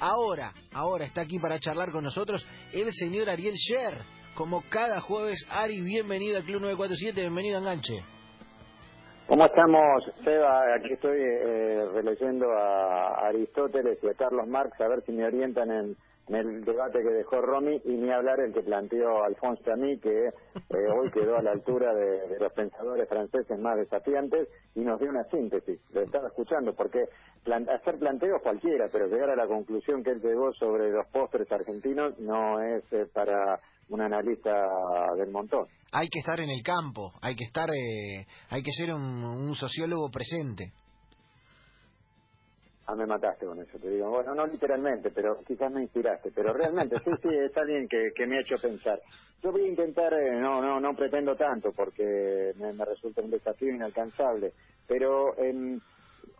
Ahora, ahora está aquí para charlar con nosotros el señor Ariel Sher. Como cada jueves, Ari, bienvenido al Club 947, bienvenido a Enganche. ¿Cómo estamos, Seba? Aquí estoy eh, releyendo a Aristóteles y a Carlos Marx a ver si me orientan en, el debate que dejó Romy y ni hablar el que planteó Alfonso a mí, que eh, hoy quedó a la altura de, los pensadores franceses más desafiantes y nos dio una síntesis. Lo estaba escuchando, porque hacer planteos cualquiera, pero llegar a la conclusión que él llegó sobre los postres argentinos no es eh, para un analista del montón. Hay que estar en el campo, hay que estar, eh, hay que ser un, sociólogo presente. Ah, me mataste con eso, te digo. Bueno, no literalmente, pero quizás me inspiraste. Pero realmente, sí, sí, es alguien que, que me ha hecho pensar. Yo voy a intentar, eh, no, no, no pretendo tanto porque me, resulta un desafío inalcanzable. Pero eh,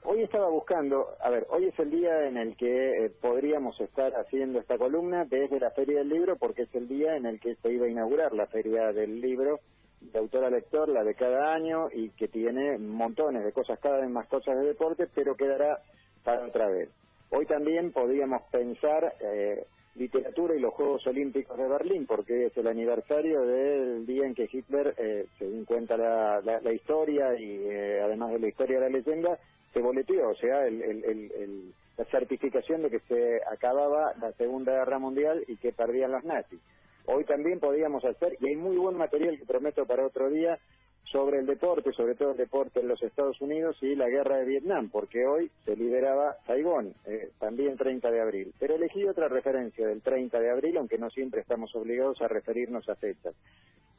Hoy estaba buscando, a ver, hoy es el día en el que eh, podríamos estar haciendo esta columna desde la Feria del Libro, porque es el día en el que se iba a inaugurar la Feria del Libro de autor a lector, la de cada año, y que tiene montones de cosas, cada vez más cosas de deporte, pero quedará para otra vez. Hoy también podríamos pensar eh, literatura y los Juegos Olímpicos de Berlín, porque es el aniversario del día en que Hitler, eh, según cuenta la, la, historia y eh, además de la historia de la leyenda, se boleteó, o sea, el, la certificación de que se acababa la Segunda Guerra Mundial y que perdían los nazis. Hoy también podíamos hacer, y hay muy buen material que prometo para otro día, sobre el deporte, sobre todo el deporte en los Estados Unidos y la guerra de Vietnam, porque hoy se liberaba Saigón, eh, también 30 de abril. Pero elegí otra referencia del 30 de abril, aunque no siempre estamos obligados a referirnos a fechas.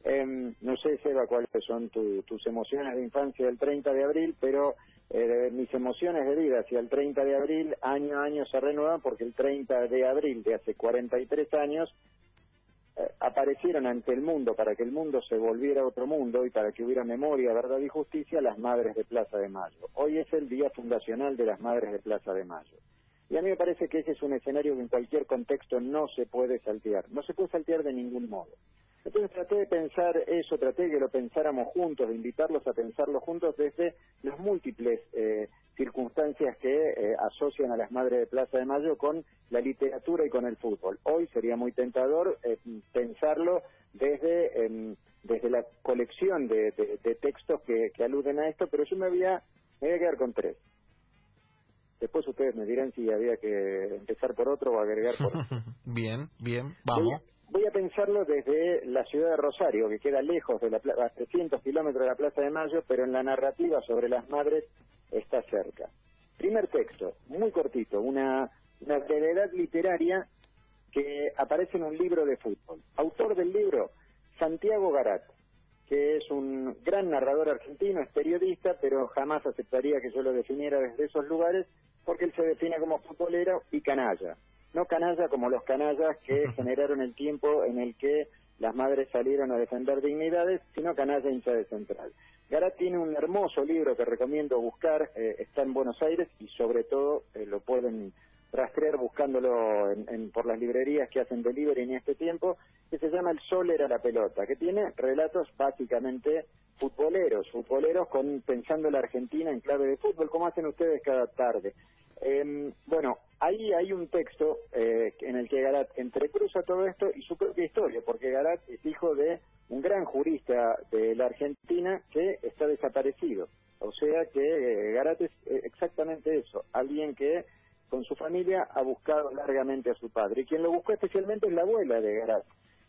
Em, no sé, Seba, cuáles son tus emociones de infancia del 30 de abril, pero eh, mis emociones de vida hacia el 30 de abril, año a año se renuevan porque el 30 de abril de hace 43 años eh, aparecieron ante el mundo para que el mundo se volviera otro mundo y para que hubiera memoria, verdad y justicia las Madres de Plaza de Mayo. Hoy es el día fundacional de las Madres de Plaza de Mayo. Y a mí me parece que ese es un escenario que en cualquier contexto no se puede saltear. No se puede saltear de ningún modo. Entonces traté de pensar eso, traté de que lo pensáramos juntos, de invitarlos a pensarlo juntos desde las múltiples eh, circunstancias que eh, asocian a las Madres de Plaza de Mayo con la literatura y con el fútbol. Hoy sería muy tentador eh, pensarlo desde, em, desde la colección de, textos que, aluden a esto, pero yo me voy, a, me voy a quedar con tres. Después ustedes me dirán si había que empezar por otro o agregar por otro. bien, bien, vamos voy a pensarlo desde la ciudad de Rosario, que queda lejos de la a 300 kilómetros de la Plaza de Mayo, pero en la narrativa sobre las madres está cerca. Primer texto, muy cortito, una, una brevedad literaria que aparece en un libro de fútbol. Autor del libro, Santiago Garat, que es un gran narrador argentino, es periodista, pero jamás aceptaría que yo lo definiera desde esos lugares, porque él se define como futbolero y canalla no canalla como los canallas que generaron el tiempo en el que las madres salieron a defender dignidades, sino canalla hincha de central. Garat tiene un hermoso libro que recomiendo buscar, eh, está en Buenos Aires y sobre todo eh, lo pueden rastrear buscándolo en, por las librerías que hacen delivery en este tiempo, que se llama El Sol era la pelota, que tiene relatos básicamente futboleros, futboleros con pensando la Argentina en clave de fútbol, como hacen ustedes cada tarde. Eh, bueno, ahí hay un texto eh, en el que Garat entrecruza todo esto y su propia historia, porque Garat es hijo de un gran jurista de la Argentina que está desaparecido. O sea que eh, Garat es eh, exactamente eso, alguien que con su familia ha buscado largamente a su padre. Y quien lo buscó especialmente es la abuela de Garat.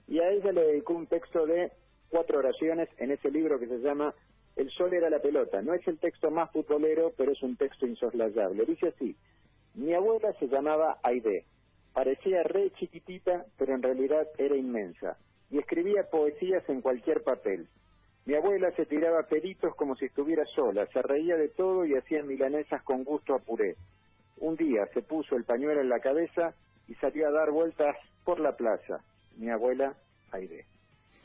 Y a ella le dedicó un texto de cuatro oraciones en ese libro que se llama el sol era la pelota. No es el texto más futbolero, pero es un texto insoslayable. Dice así, mi abuela se llamaba Aide. Parecía re chiquitita, pero en realidad era inmensa. Y escribía poesías en cualquier papel. Mi abuela se tiraba peritos como si estuviera sola, se reía de todo y hacía milanesas con gusto a puré. Un día se puso el pañuelo en la cabeza y salió a dar vueltas por la plaza. Mi abuela, Aide.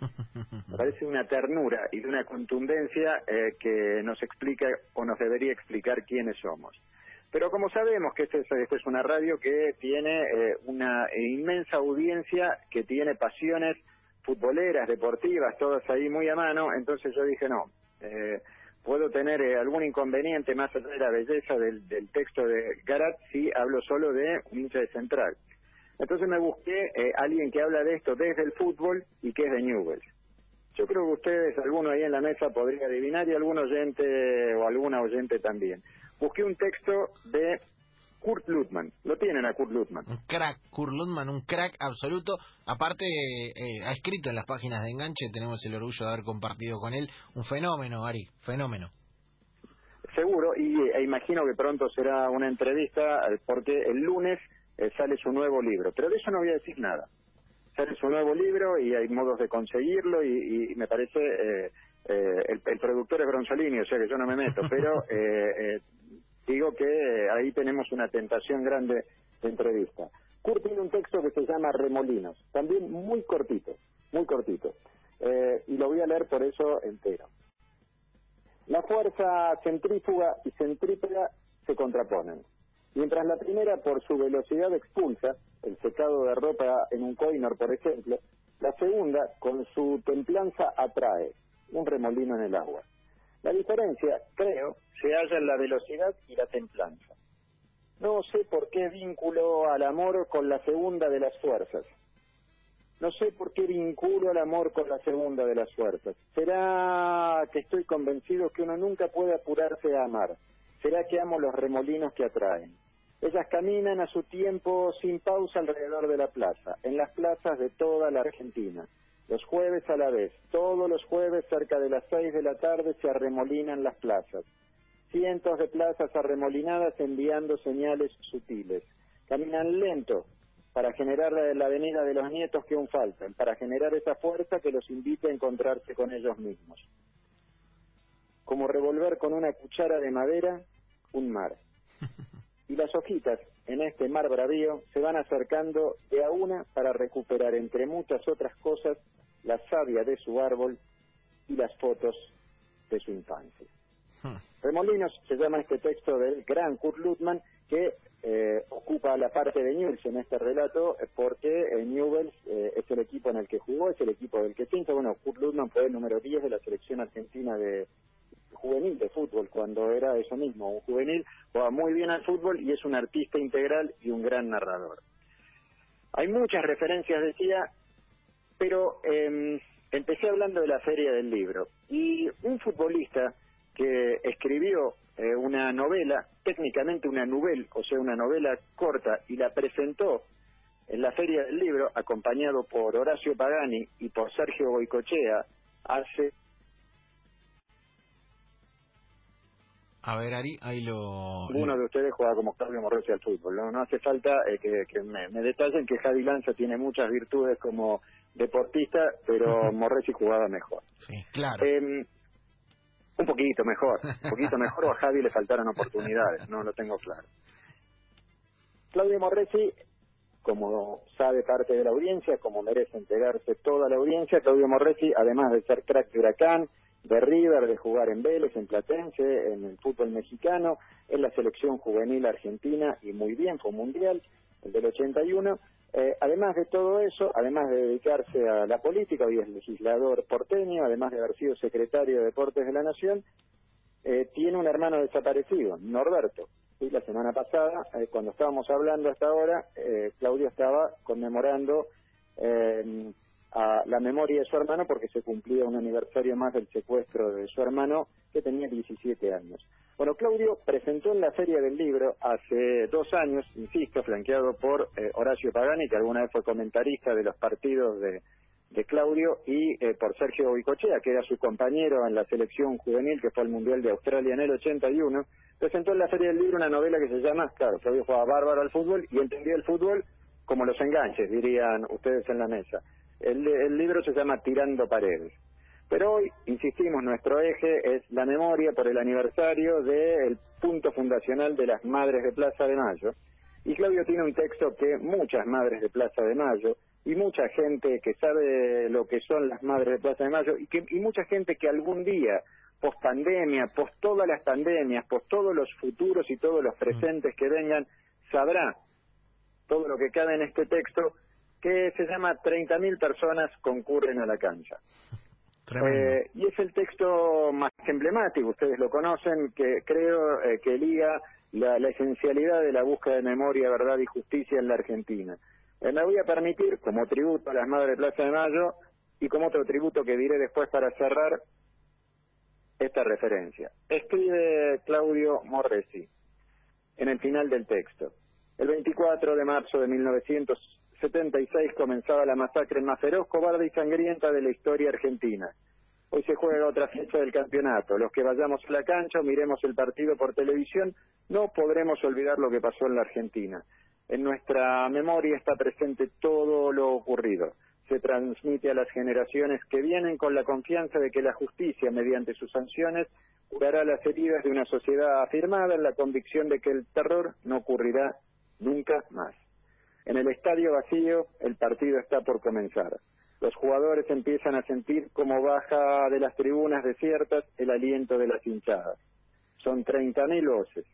Parece una ternura y de una contundencia eh, que nos explica o nos debería explicar quiénes somos. Pero como sabemos que esta es, una radio que tiene eh, una inmensa audiencia, que tiene pasiones futboleras, deportivas, todas ahí muy a mano, entonces yo dije no, eh, puedo tener eh, algún inconveniente más allá de la belleza del, del texto de Garat si hablo solo de un hincha de central. Entonces me busqué eh, alguien que habla de esto desde el fútbol y que es de Newell's. Yo creo que ustedes, alguno ahí en la mesa podría adivinar y algún oyente o alguna oyente también. Busqué un texto de Kurt Lutman. Lo tienen a Kurt Lutman. Un crack, Kurt Lutman, un crack absoluto. Aparte, eh, ha escrito en las páginas de Enganche, tenemos el orgullo de haber compartido con él. Un fenómeno, Ari, fenómeno. Seguro, y e imagino que pronto será una entrevista, eh, porque el lunes eh, sale su nuevo libro. Pero de eso no voy a decir nada. Sale su nuevo libro y hay modos de conseguirlo y, me parece... Eh, eh, el, el, productor es Bronzolini, o sea que yo no me meto, pero eh, digo que ahí tenemos una tentación grande de entrevista. Kurt tiene un texto que se llama Remolinos, también muy cortito, muy cortito, y lo voy a leer por eso entero. La fuerza centrífuga y centrípeta se contraponen. Mientras la primera, por su velocidad expulsa, el secado de ropa en un coinor, por ejemplo, la segunda, con su templanza, atrae, un remolino en el agua. La diferencia, creo, se halla en la velocidad y la templanza. No sé por qué vínculo al amor con la segunda de las fuerzas. No sé por qué vinculo al amor con la segunda de las fuerzas. ¿Será que estoy convencido que uno nunca puede apurarse a amar? ¿Será que amo los remolinos que atraen? Ellas caminan a su tiempo sin pausa alrededor de la plaza, en las plazas de toda la Argentina. Los jueves a la vez, todos los jueves cerca de las seis de la tarde se arremolinan las plazas. Cientos de plazas arremolinadas enviando señales sutiles. Caminan lento para generar la avenida de los nietos que aún faltan, para generar esa fuerza que los invite a encontrarse con ellos mismos. Como revolver con una cuchara de madera un mar. y las hojitas en este mar bravío se van acercando de a una para recuperar, entre muchas otras cosas, la savia de su árbol y las fotos de su infancia. Hmm. Remolinos se llama este texto del gran Kurt Lutman que eh, ocupa la parte de Newell's en este relato eh, porque eh, Newell's eh, es el equipo en el que jugó, es el equipo del que pinta. Bueno, Kurt Lutman fue el número 10 de la selección argentina de, juvenil de fútbol, cuando era eso mismo, un juvenil, juega muy bien al fútbol y es un artista integral y un gran narrador. Hay muchas referencias, decía, pero eh, empecé hablando de la feria del libro y un futbolista que escribió eh, una novela, técnicamente una novela, o sea, una novela corta, y la presentó en la feria del libro, acompañado por Horacio Pagani y por Sergio Boicochea, hace A ver, Ari, ahí lo... Uno de ustedes juega como Claudio Morresi al fútbol. No, no hace falta eh, que, me, detallen que Javi Lanza tiene muchas virtudes como deportista, pero Morresi jugaba mejor. Sí, claro. Em, un poquito mejor, un poquito mejor o a Javi le faltaron oportunidades, no lo tengo claro. Claudio Morresi, como sabe parte de la audiencia, como merece enterarse toda la audiencia, Claudio Morresi, además de ser crack de Huracán, de River, de jugar en Vélez, en Platense, en el fútbol mexicano, en la selección juvenil argentina y muy bien, fue mundial, el del 81. Eh, además de todo eso, además de dedicarse a la política, hoy es legislador porteño, además de haber sido secretario de Deportes de la Nación, eh, tiene un hermano desaparecido, Norberto. Y la semana pasada, eh, cuando estábamos hablando hasta ahora, Claudio estaba conmemorando a la memoria de su hermano porque se cumplía un aniversario más del secuestro de su hermano que tenía 17 años. Bueno, Claudio presentó en la Feria del Libro hace dos años, insisto, flanqueado por eh, Horacio Pagani, que alguna vez fue comentarista de los partidos de, de Claudio, y eh, por Sergio Bicochea, que era su compañero en la selección juvenil que fue al Mundial de Australia en el 81, presentó en la Feria del Libro una novela que se llama, claro, Claudio jugaba bárbaro al fútbol y entendía el fútbol como los enganches, dirían ustedes en la mesa. El, libro se llama Tirando Paredes. Pero hoy, insistimos, nuestro eje es la memoria por el aniversario del punto fundacional de las Madres de Plaza de Mayo. Y Claudio tiene un texto que muchas Madres de Plaza de Mayo y mucha gente que sabe lo que son las Madres de Plaza de Mayo y, que, y mucha gente que algún día, post pandemia, post todas las pandemias, post todos los futuros y todos los presentes que vengan, sabrá todo lo que cabe en este texto que se llama 30.000 personas concurren a la cancha. Eh, y es el texto más emblemático, ustedes lo conocen, que creo eh, que liga la, esencialidad de la búsqueda de memoria, verdad y justicia en la Argentina. Eh, me voy a permitir, como tributo a las Madres de Plaza de Mayo, y como otro tributo que diré después para cerrar, esta referencia. Escribe Claudio Morresi en el final del texto. El 24 de marzo de 1976 comenzaba la masacre más feroz, cobarde y sangrienta de la historia argentina. Hoy se juega otra fecha del campeonato. Los que vayamos a la cancha o miremos el partido por televisión, no podremos olvidar lo que pasó en la Argentina. En nuestra memoria está presente todo lo ocurrido. Se transmite a las generaciones que vienen con la confianza de que la justicia, mediante sus sanciones, curará las heridas de una sociedad afirmada en la convicción de que el terror no ocurrirá nunca más. En el estadio vacío, el partido está por comenzar los jugadores empiezan a sentir como baja de las tribunas desiertas el aliento de las hinchadas. Son 30.000 voces,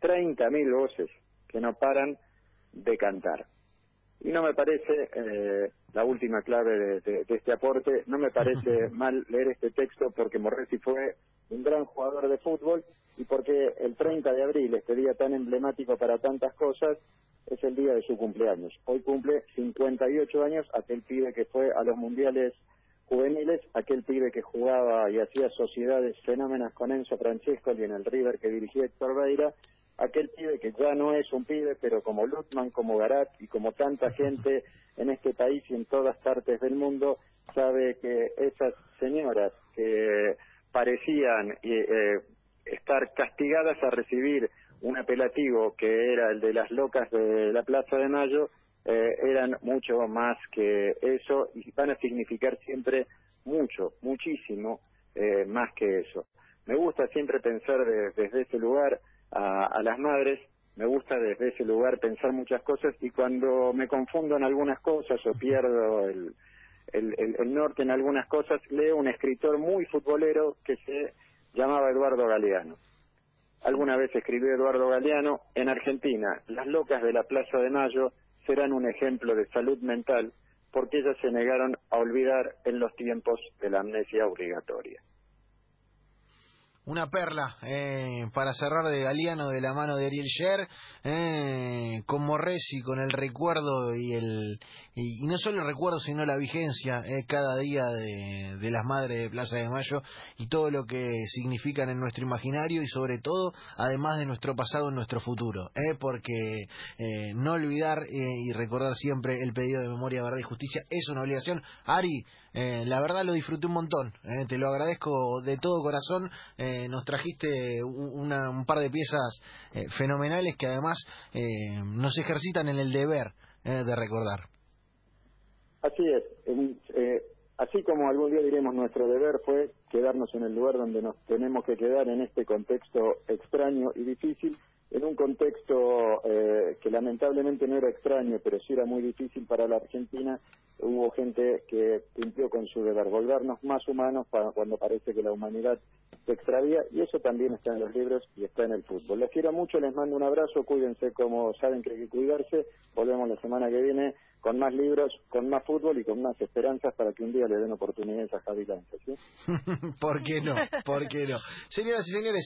30.000 voces que no paran de cantar. Y no me parece, eh, la última clave de, este aporte, no me parece mal leer este texto porque Morresi fue un gran jugador de fútbol y porque el 30 de abril, este día tan emblemático para tantas cosas, es el día de su cumpleaños. Hoy cumple 58 años aquel pibe que fue a los mundiales juveniles, aquel pibe que jugaba y hacía sociedades fenómenas con Enzo Francesco y en el River que dirigía Héctor Beira, aquel pibe que ya no es un pibe, pero como Lutman, como Garat y como tanta gente en este país y en todas partes del mundo, sabe que esas señoras que parecían eh, estar castigadas a recibir un apelativo que era el de las locas de la Plaza de Mayo, eh, eran mucho más que eso y van a significar siempre mucho, muchísimo eh, más que eso. Me gusta siempre pensar desde ese lugar a, las madres, me gusta desde ese lugar pensar muchas cosas y cuando me confundo en algunas cosas o pierdo el, el norte en algunas cosas, leo un escritor muy futbolero que se llamaba Eduardo Galeano. Alguna vez escribió Eduardo Galeano, en Argentina, las locas de la Plaza de Mayo serán un ejemplo de salud mental porque ellas se negaron a olvidar en los tiempos de la amnesia obligatoria una perla eh, para cerrar de Galeano de la mano de Ariel Sher, eh, con Morresi, con el recuerdo y el y, no solo el recuerdo sino la vigencia eh, cada día de, las madres de Plaza de Mayo y todo lo que significan en nuestro imaginario y sobre todo además de nuestro pasado en nuestro futuro, eh, porque eh, no olvidar y recordar siempre el pedido de memoria, verdad y justicia es una obligación. Ari, la verdad lo disfruté un montón, te lo agradezco de todo corazón. Eh, nos trajiste un par de piezas eh, fenomenales que además eh, nos ejercitan en el deber de recordar. Así es. así como algún día diremos nuestro deber fue quedarnos en el lugar donde nos tenemos que quedar en este contexto extraño y difícil, en un contexto eh, que lamentablemente no era extraño, pero sí era muy difícil para la Argentina, hubo gente que cumplió con su deber, volvernos más humanos para cuando parece que la humanidad se extravía, y eso también está en los libros y está en el fútbol. Les quiero mucho, les mando un abrazo, cuídense como saben que hay que cuidarse, volvemos la semana que viene con más libros, con más fútbol y con más esperanzas para que un día le den oportunidades a Javi ¿sí? ¿Por qué no? ¿Por qué no? Señoras y señores,